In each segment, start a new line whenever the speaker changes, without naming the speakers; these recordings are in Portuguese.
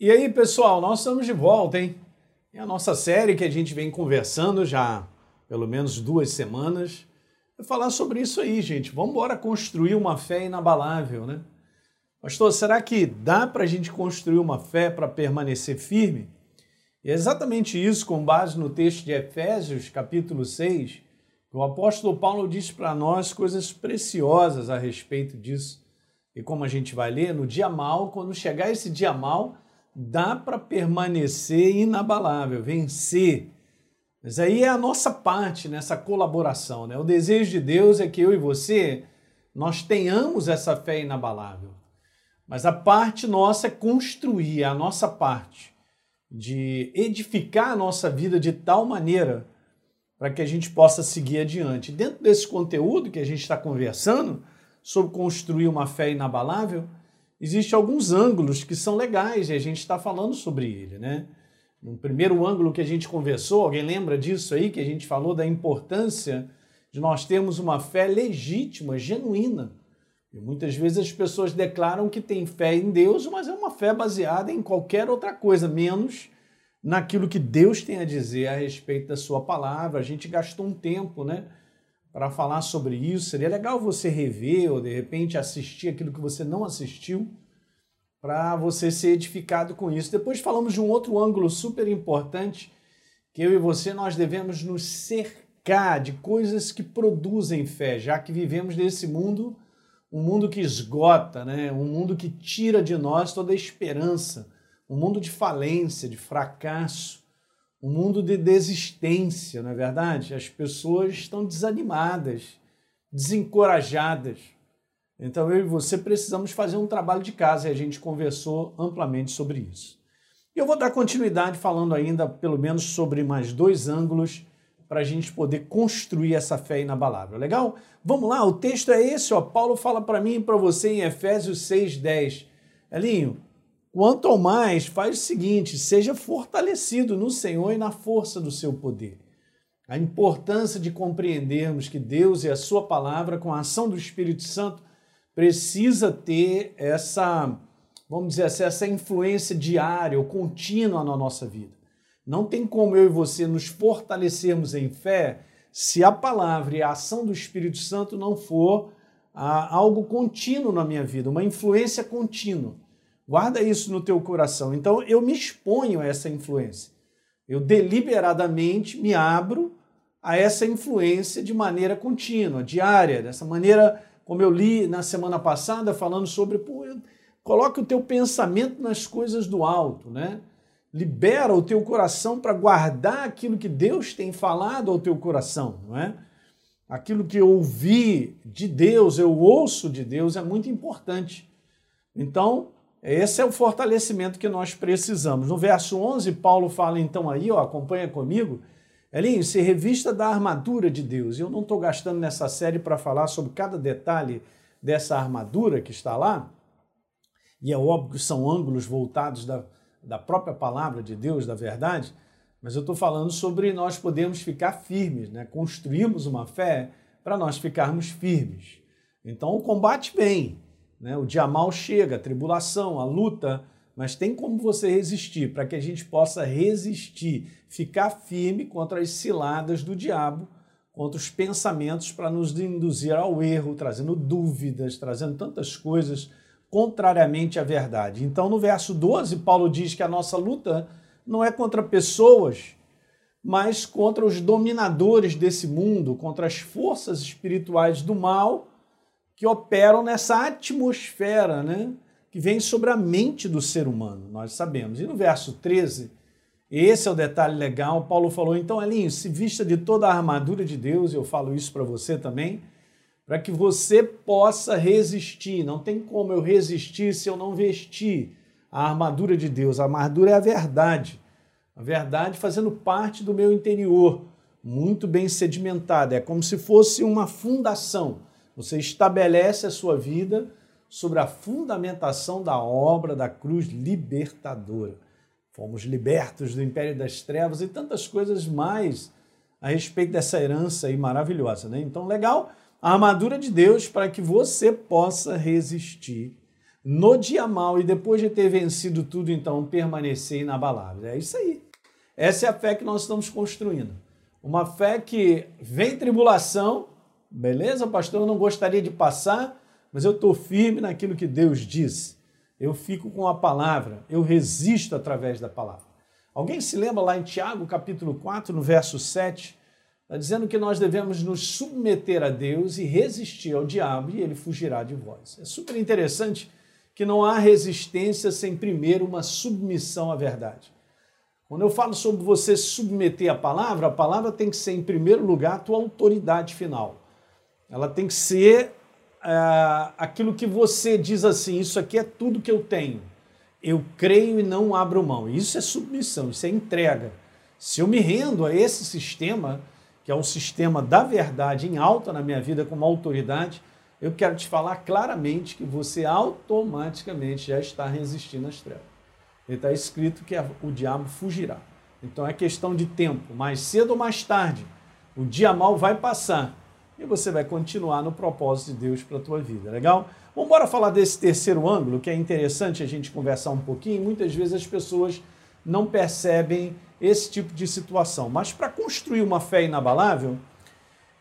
E aí, pessoal, nós estamos de volta, hein? É a nossa série que a gente vem conversando já pelo menos duas semanas. É falar sobre isso aí, gente. Vamos embora construir uma fé inabalável, né? Pastor, será que dá para a gente construir uma fé para permanecer firme? E é exatamente isso, com base no texto de Efésios, capítulo 6, que o apóstolo Paulo diz para nós coisas preciosas a respeito disso. E como a gente vai ler, no dia mal, quando chegar esse dia mal, dá para permanecer inabalável, vencer. Mas aí é a nossa parte nessa colaboração, né? O desejo de Deus é que eu e você nós tenhamos essa fé inabalável. Mas a parte nossa é construir a nossa parte de edificar a nossa vida de tal maneira para que a gente possa seguir adiante. Dentro desse conteúdo que a gente está conversando sobre construir uma fé inabalável, existem alguns ângulos que são legais e a gente está falando sobre ele, né? No primeiro ângulo que a gente conversou, alguém lembra disso aí, que a gente falou da importância de nós termos uma fé legítima, genuína. E muitas vezes as pessoas declaram que têm fé em Deus, mas é uma fé baseada em qualquer outra coisa, menos naquilo que Deus tem a dizer a respeito da sua palavra. A gente gastou um tempo, né, para falar sobre isso. Seria legal você rever ou de repente assistir aquilo que você não assistiu para você ser edificado com isso. Depois falamos de um outro ângulo super importante, que eu e você nós devemos nos cercar de coisas que produzem fé, já que vivemos nesse mundo, um mundo que esgota, né? um mundo que tira de nós toda a esperança, um mundo de falência, de fracasso, um mundo de desistência, não é verdade? As pessoas estão desanimadas, desencorajadas. Então eu e você precisamos fazer um trabalho de casa e a gente conversou amplamente sobre isso. E eu vou dar continuidade falando ainda pelo menos sobre mais dois ângulos para a gente poder construir essa fé inabalável. Legal? Vamos lá, o texto é esse, ó. Paulo fala para mim e para você em Efésios 6:10. Elinho, quanto ao mais, faz o seguinte: seja fortalecido no Senhor e na força do seu poder. A importância de compreendermos que Deus e a sua palavra, com a ação do Espírito Santo, precisa ter essa, vamos dizer assim, essa influência diária ou contínua na nossa vida. Não tem como eu e você nos fortalecermos em fé se a palavra e a ação do Espírito Santo não for ah, algo contínuo na minha vida, uma influência contínua. Guarda isso no teu coração. Então eu me exponho a essa influência. Eu deliberadamente me abro a essa influência de maneira contínua, diária, dessa maneira como eu li na semana passada, falando sobre, pô, coloque o teu pensamento nas coisas do alto, né? Libera o teu coração para guardar aquilo que Deus tem falado ao teu coração, não é? Aquilo que eu ouvi de Deus, eu ouço de Deus, é muito importante. Então, esse é o fortalecimento que nós precisamos. No verso 11, Paulo fala então aí, ó, acompanha comigo, Elinho, se revista da armadura de Deus. Eu não estou gastando nessa série para falar sobre cada detalhe dessa armadura que está lá, e é óbvio que são ângulos voltados da, da própria palavra de Deus, da verdade, mas eu estou falando sobre nós podemos ficar firmes, né? construirmos uma fé para nós ficarmos firmes. Então o combate vem, né? o dia mal chega, a tribulação, a luta mas tem como você resistir, para que a gente possa resistir, ficar firme contra as ciladas do diabo, contra os pensamentos para nos induzir ao erro, trazendo dúvidas, trazendo tantas coisas contrariamente à verdade. Então, no verso 12, Paulo diz que a nossa luta não é contra pessoas, mas contra os dominadores desse mundo, contra as forças espirituais do mal que operam nessa atmosfera, né? que vem sobre a mente do ser humano, nós sabemos. E no verso 13, esse é o detalhe legal, Paulo falou, então, Elinho, se vista de toda a armadura de Deus, eu falo isso para você também, para que você possa resistir. Não tem como eu resistir se eu não vestir a armadura de Deus. A armadura é a verdade. A verdade fazendo parte do meu interior, muito bem sedimentada. É como se fosse uma fundação. Você estabelece a sua vida sobre a fundamentação da obra da cruz libertadora. Fomos libertos do império das trevas e tantas coisas mais a respeito dessa herança aí maravilhosa, né? Então, legal, a armadura de Deus para que você possa resistir no dia mal e depois de ter vencido tudo, então permanecer inabalável. É isso aí. Essa é a fé que nós estamos construindo. Uma fé que vem tribulação, beleza, pastor? Eu não gostaria de passar, mas eu estou firme naquilo que Deus diz. Eu fico com a palavra, eu resisto através da palavra. Alguém se lembra lá em Tiago, capítulo 4, no verso 7, está dizendo que nós devemos nos submeter a Deus e resistir ao diabo e ele fugirá de vós. É super interessante que não há resistência sem primeiro uma submissão à verdade. Quando eu falo sobre você submeter a palavra, a palavra tem que ser, em primeiro lugar, a tua autoridade final. Ela tem que ser é, aquilo que você diz assim: isso aqui é tudo que eu tenho. Eu creio e não abro mão. Isso é submissão, isso é entrega. Se eu me rendo a esse sistema, que é o sistema da verdade em alta na minha vida como autoridade, eu quero te falar claramente que você automaticamente já está resistindo às trevas. está escrito que o diabo fugirá. Então é questão de tempo, mais cedo ou mais tarde, o dia mal vai passar e você vai continuar no propósito de Deus para a tua vida, legal? Vamos embora falar desse terceiro ângulo, que é interessante a gente conversar um pouquinho. Muitas vezes as pessoas não percebem esse tipo de situação. Mas para construir uma fé inabalável,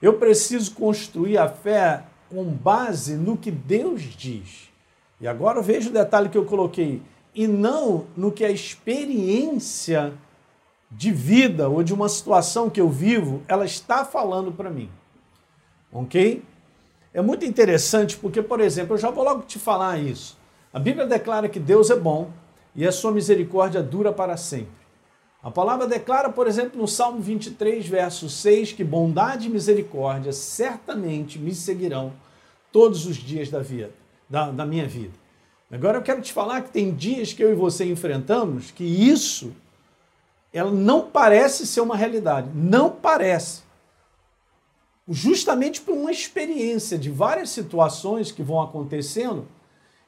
eu preciso construir a fé com base no que Deus diz. E agora veja o detalhe que eu coloquei, e não no que a experiência de vida ou de uma situação que eu vivo, ela está falando para mim. Ok? É muito interessante porque, por exemplo, eu já vou logo te falar isso. A Bíblia declara que Deus é bom e a sua misericórdia dura para sempre. A palavra declara, por exemplo, no Salmo 23, verso 6, que bondade e misericórdia certamente me seguirão todos os dias da vida, da, da minha vida. Agora eu quero te falar que tem dias que eu e você enfrentamos que isso ela não parece ser uma realidade. Não parece justamente por uma experiência de várias situações que vão acontecendo,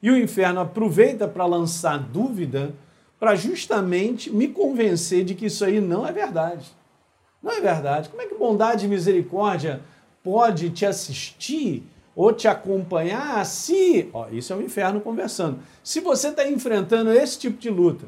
e o inferno aproveita para lançar dúvida para justamente me convencer de que isso aí não é verdade. Não é verdade. Como é que bondade e misericórdia pode te assistir ou te acompanhar se. Ó, isso é o inferno conversando. Se você está enfrentando esse tipo de luta,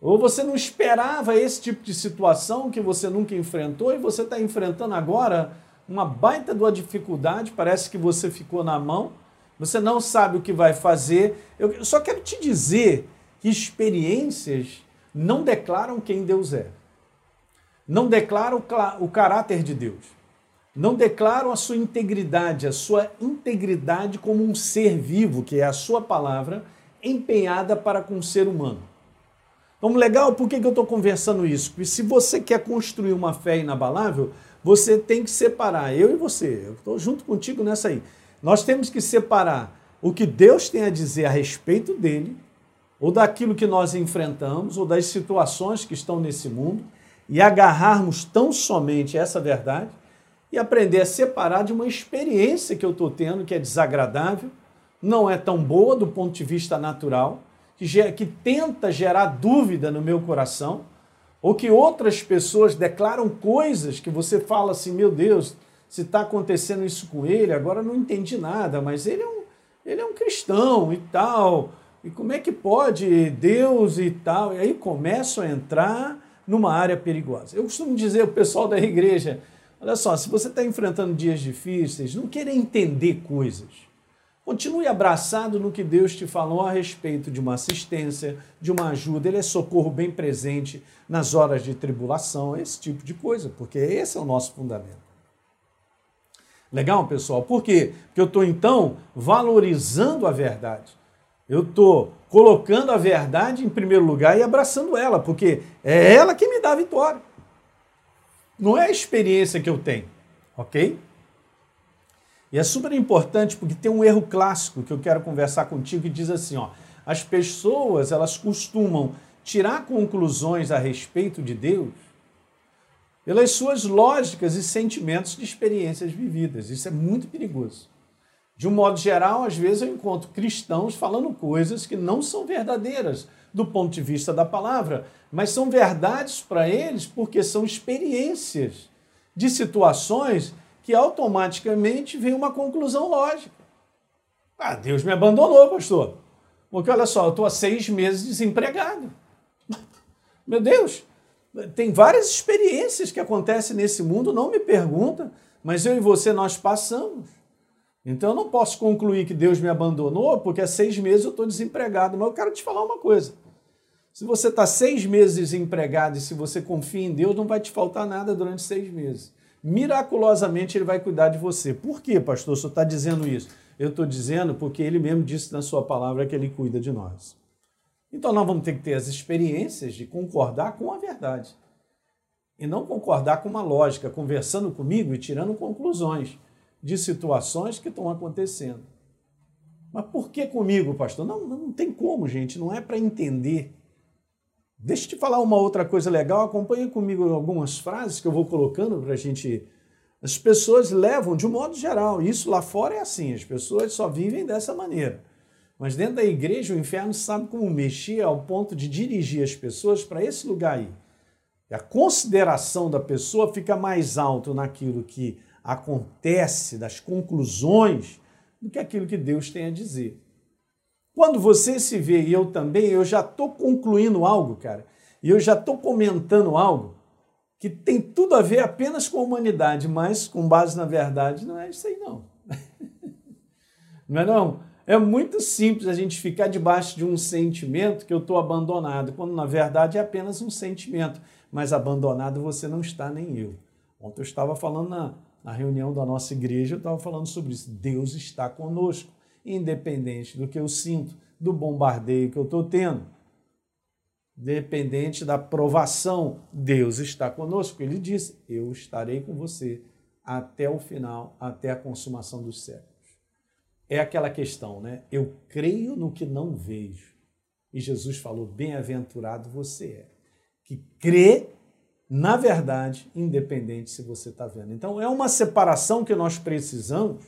ou você não esperava esse tipo de situação que você nunca enfrentou e você está enfrentando agora, uma baita de uma dificuldade, parece que você ficou na mão, você não sabe o que vai fazer. Eu só quero te dizer que experiências não declaram quem Deus é. Não declaram o caráter de Deus. Não declaram a sua integridade, a sua integridade como um ser vivo, que é a sua palavra, empenhada para com o ser humano. Então, legal, por que, que eu estou conversando isso? Porque se você quer construir uma fé inabalável, você tem que separar, eu e você, eu estou junto contigo nessa aí. Nós temos que separar o que Deus tem a dizer a respeito dele, ou daquilo que nós enfrentamos, ou das situações que estão nesse mundo, e agarrarmos tão somente essa verdade e aprender a separar de uma experiência que eu estou tendo que é desagradável, não é tão boa do ponto de vista natural, que, que tenta gerar dúvida no meu coração ou que outras pessoas declaram coisas que você fala assim, meu Deus, se está acontecendo isso com ele, agora não entendi nada, mas ele é um, ele é um cristão e tal. E como é que pode Deus e tal? E aí começam a entrar numa área perigosa. Eu costumo dizer ao pessoal da igreja, olha só, se você está enfrentando dias difíceis, não queira entender coisas. Continue abraçado no que Deus te falou a respeito de uma assistência, de uma ajuda. Ele é socorro bem presente nas horas de tribulação, esse tipo de coisa, porque esse é o nosso fundamento. Legal, pessoal? Por quê? Porque eu estou, então, valorizando a verdade. Eu estou colocando a verdade em primeiro lugar e abraçando ela, porque é ela que me dá a vitória. Não é a experiência que eu tenho, ok? E é super importante porque tem um erro clássico que eu quero conversar contigo que diz assim, ó, as pessoas, elas costumam tirar conclusões a respeito de Deus pelas suas lógicas e sentimentos de experiências vividas. Isso é muito perigoso. De um modo geral, às vezes eu encontro cristãos falando coisas que não são verdadeiras do ponto de vista da palavra, mas são verdades para eles porque são experiências de situações que automaticamente vem uma conclusão lógica. Ah, Deus me abandonou, pastor. Porque olha só, eu estou há seis meses desempregado. Meu Deus, tem várias experiências que acontecem nesse mundo, não me pergunta, mas eu e você nós passamos. Então eu não posso concluir que Deus me abandonou porque há seis meses eu estou desempregado. Mas eu quero te falar uma coisa. Se você está seis meses desempregado e se você confia em Deus, não vai te faltar nada durante seis meses. Miraculosamente Ele vai cuidar de você. Por quê, pastor? Senhor está dizendo isso? Eu estou dizendo porque Ele mesmo disse na sua palavra que Ele cuida de nós. Então nós vamos ter que ter as experiências de concordar com a verdade. E não concordar com uma lógica, conversando comigo e tirando conclusões de situações que estão acontecendo. Mas por que comigo, pastor? Não, não tem como, gente, não é para entender. Deixa eu te falar uma outra coisa legal, acompanha comigo algumas frases que eu vou colocando para a gente. As pessoas levam, de um modo geral, isso lá fora é assim, as pessoas só vivem dessa maneira. Mas dentro da igreja, o inferno sabe como mexer ao ponto de dirigir as pessoas para esse lugar aí. E a consideração da pessoa fica mais alto naquilo que acontece, das conclusões, do que aquilo que Deus tem a dizer. Quando você se vê e eu também, eu já estou concluindo algo, cara, e eu já estou comentando algo que tem tudo a ver apenas com a humanidade, mas com base na verdade, não é isso aí não. não é não? É muito simples a gente ficar debaixo de um sentimento que eu estou abandonado, quando na verdade é apenas um sentimento. Mas abandonado você não está, nem eu. Ontem eu estava falando na, na reunião da nossa igreja, eu estava falando sobre isso. Deus está conosco, independente do que eu sinto, do bombardeio que eu estou tendo. Dependente da provação, Deus está conosco. Ele disse: Eu estarei com você até o final, até a consumação dos séculos é aquela questão, né? Eu creio no que não vejo. E Jesus falou: bem-aventurado você é, que crê na verdade, independente se você está vendo. Então, é uma separação que nós precisamos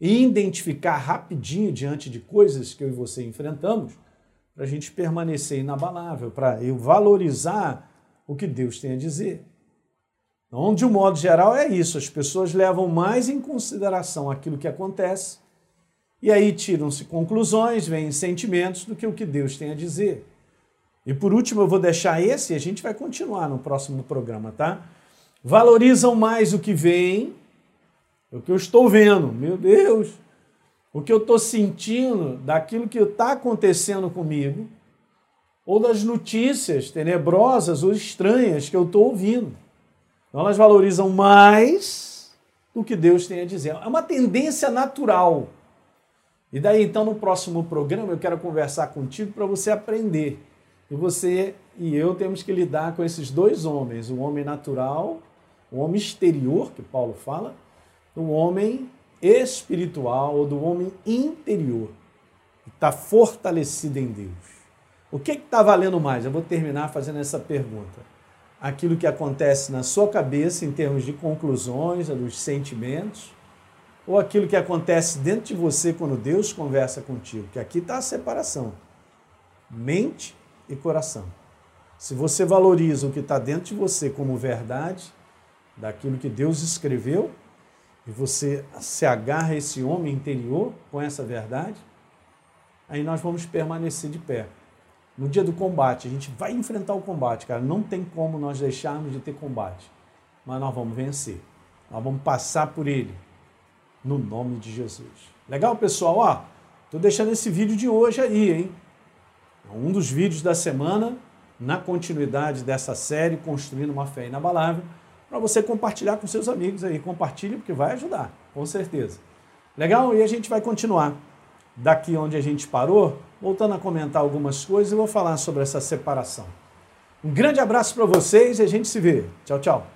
e identificar rapidinho diante de coisas que eu e você enfrentamos, para a gente permanecer inabalável, para eu valorizar o que Deus tem a dizer. Então, de um modo geral, é isso. As pessoas levam mais em consideração aquilo que acontece e aí tiram-se conclusões, vêm sentimentos do que o que Deus tem a dizer. E por último, eu vou deixar esse e a gente vai continuar no próximo programa, tá? Valorizam mais o que vem, o que eu estou vendo, meu Deus, o que eu estou sentindo daquilo que está acontecendo comigo, ou das notícias tenebrosas ou estranhas que eu estou ouvindo. Então, elas valorizam mais o que Deus tem a dizer. É uma tendência natural e daí, então, no próximo programa, eu quero conversar contigo para você aprender. E você e eu temos que lidar com esses dois homens: o homem natural, o homem exterior, que Paulo fala, o homem espiritual ou do homem interior, que está fortalecido em Deus. O que está valendo mais? Eu vou terminar fazendo essa pergunta. Aquilo que acontece na sua cabeça em termos de conclusões, dos sentimentos, ou aquilo que acontece dentro de você quando Deus conversa contigo, que aqui está a separação. Mente e coração. Se você valoriza o que está dentro de você como verdade, daquilo que Deus escreveu, e você se agarra a esse homem interior com essa verdade, aí nós vamos permanecer de pé. No dia do combate, a gente vai enfrentar o combate, cara. Não tem como nós deixarmos de ter combate. Mas nós vamos vencer. Nós vamos passar por ele no nome de Jesus. Legal, pessoal? Ó, tô deixando esse vídeo de hoje aí, hein? Um dos vídeos da semana, na continuidade dessa série, Construindo uma Fé Inabalável, para você compartilhar com seus amigos aí. Compartilhe, porque vai ajudar, com certeza. Legal? E a gente vai continuar daqui onde a gente parou, voltando a comentar algumas coisas e vou falar sobre essa separação. Um grande abraço para vocês e a gente se vê. Tchau, tchau.